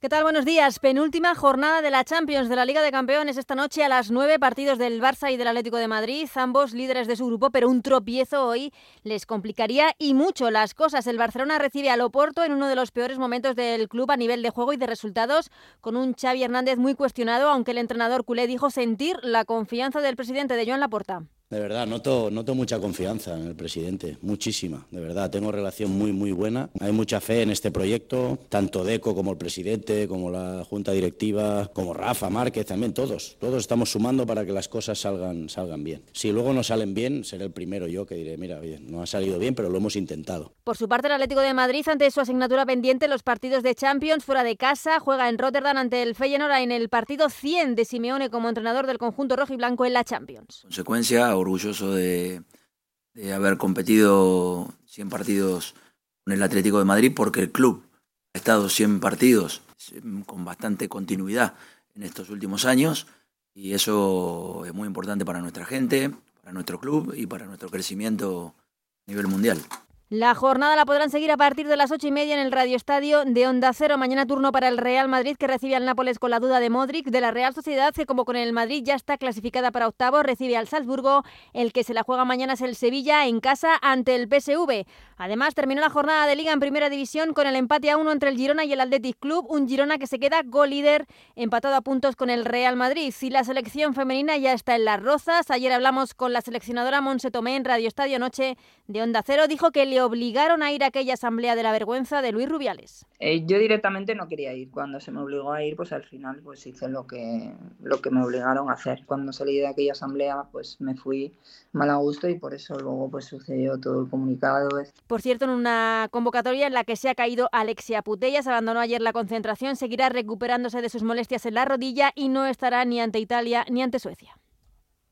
¿Qué tal? Buenos días. Penúltima jornada de la Champions de la Liga de Campeones esta noche a las nueve partidos del Barça y del Atlético de Madrid, ambos líderes de su grupo, pero un tropiezo hoy les complicaría y mucho las cosas. El Barcelona recibe al Oporto en uno de los peores momentos del club a nivel de juego y de resultados, con un Xavi Hernández muy cuestionado, aunque el entrenador culé dijo sentir la confianza del presidente de Joan Laporta. De verdad, noto, noto mucha confianza en el presidente, muchísima, de verdad. Tengo relación muy, muy buena. Hay mucha fe en este proyecto, tanto Deco como el presidente, como la junta directiva, como Rafa Márquez, también todos. Todos estamos sumando para que las cosas salgan, salgan bien. Si luego no salen bien, seré el primero yo que diré, mira, bien, no ha salido bien, pero lo hemos intentado. Por su parte, el Atlético de Madrid, ante su asignatura pendiente, los partidos de Champions fuera de casa, juega en Rotterdam ante el Feyenoord en el partido 100 de Simeone como entrenador del conjunto rojo y blanco en la Champions. Consecuencia, orgulloso de, haber competido 100 partidos con el Atlético de Madrid porque el club ha estado 100 partidos con bastante continuidad en estos últimos años y eso es muy importante para nuestra gente, para nuestro club y para nuestro crecimiento a nivel mundial. La jornada la podrán seguir a partir de las ocho y media en el Radio Estadio de Onda Cero. Mañana turno para el Real Madrid que recibe al Nápoles con la duda de Modric. De la Real Sociedad que como con el Madrid ya está clasificada para octavo, recibe al Salzburgo. El que se la juega mañana es el Sevilla en casa ante el PSV. Además terminó la jornada de Liga en Primera División con el empate a uno entre el Girona y el Athletic Club. Un Girona que se queda gol empatado a puntos con el Real Madrid. Y la selección femenina ya está en las rozas. Ayer hablamos con la seleccionadora Monse Tomé en Radio Estadio Noche de Onda Cero. Dijo que le obligaron a ir a aquella asamblea de la vergüenza de Luis Rubiales? Eh, yo directamente no quería ir. Cuando se me obligó a ir, pues al final pues hice lo que, lo que me obligaron a hacer. Cuando salí de aquella asamblea, pues me fui mal a gusto y por eso luego pues sucedió todo el comunicado. Por cierto, en una convocatoria en la que se ha caído Alexia Putellas, abandonó ayer la concentración, seguirá recuperándose de sus molestias en la rodilla y no estará ni ante Italia ni ante Suecia.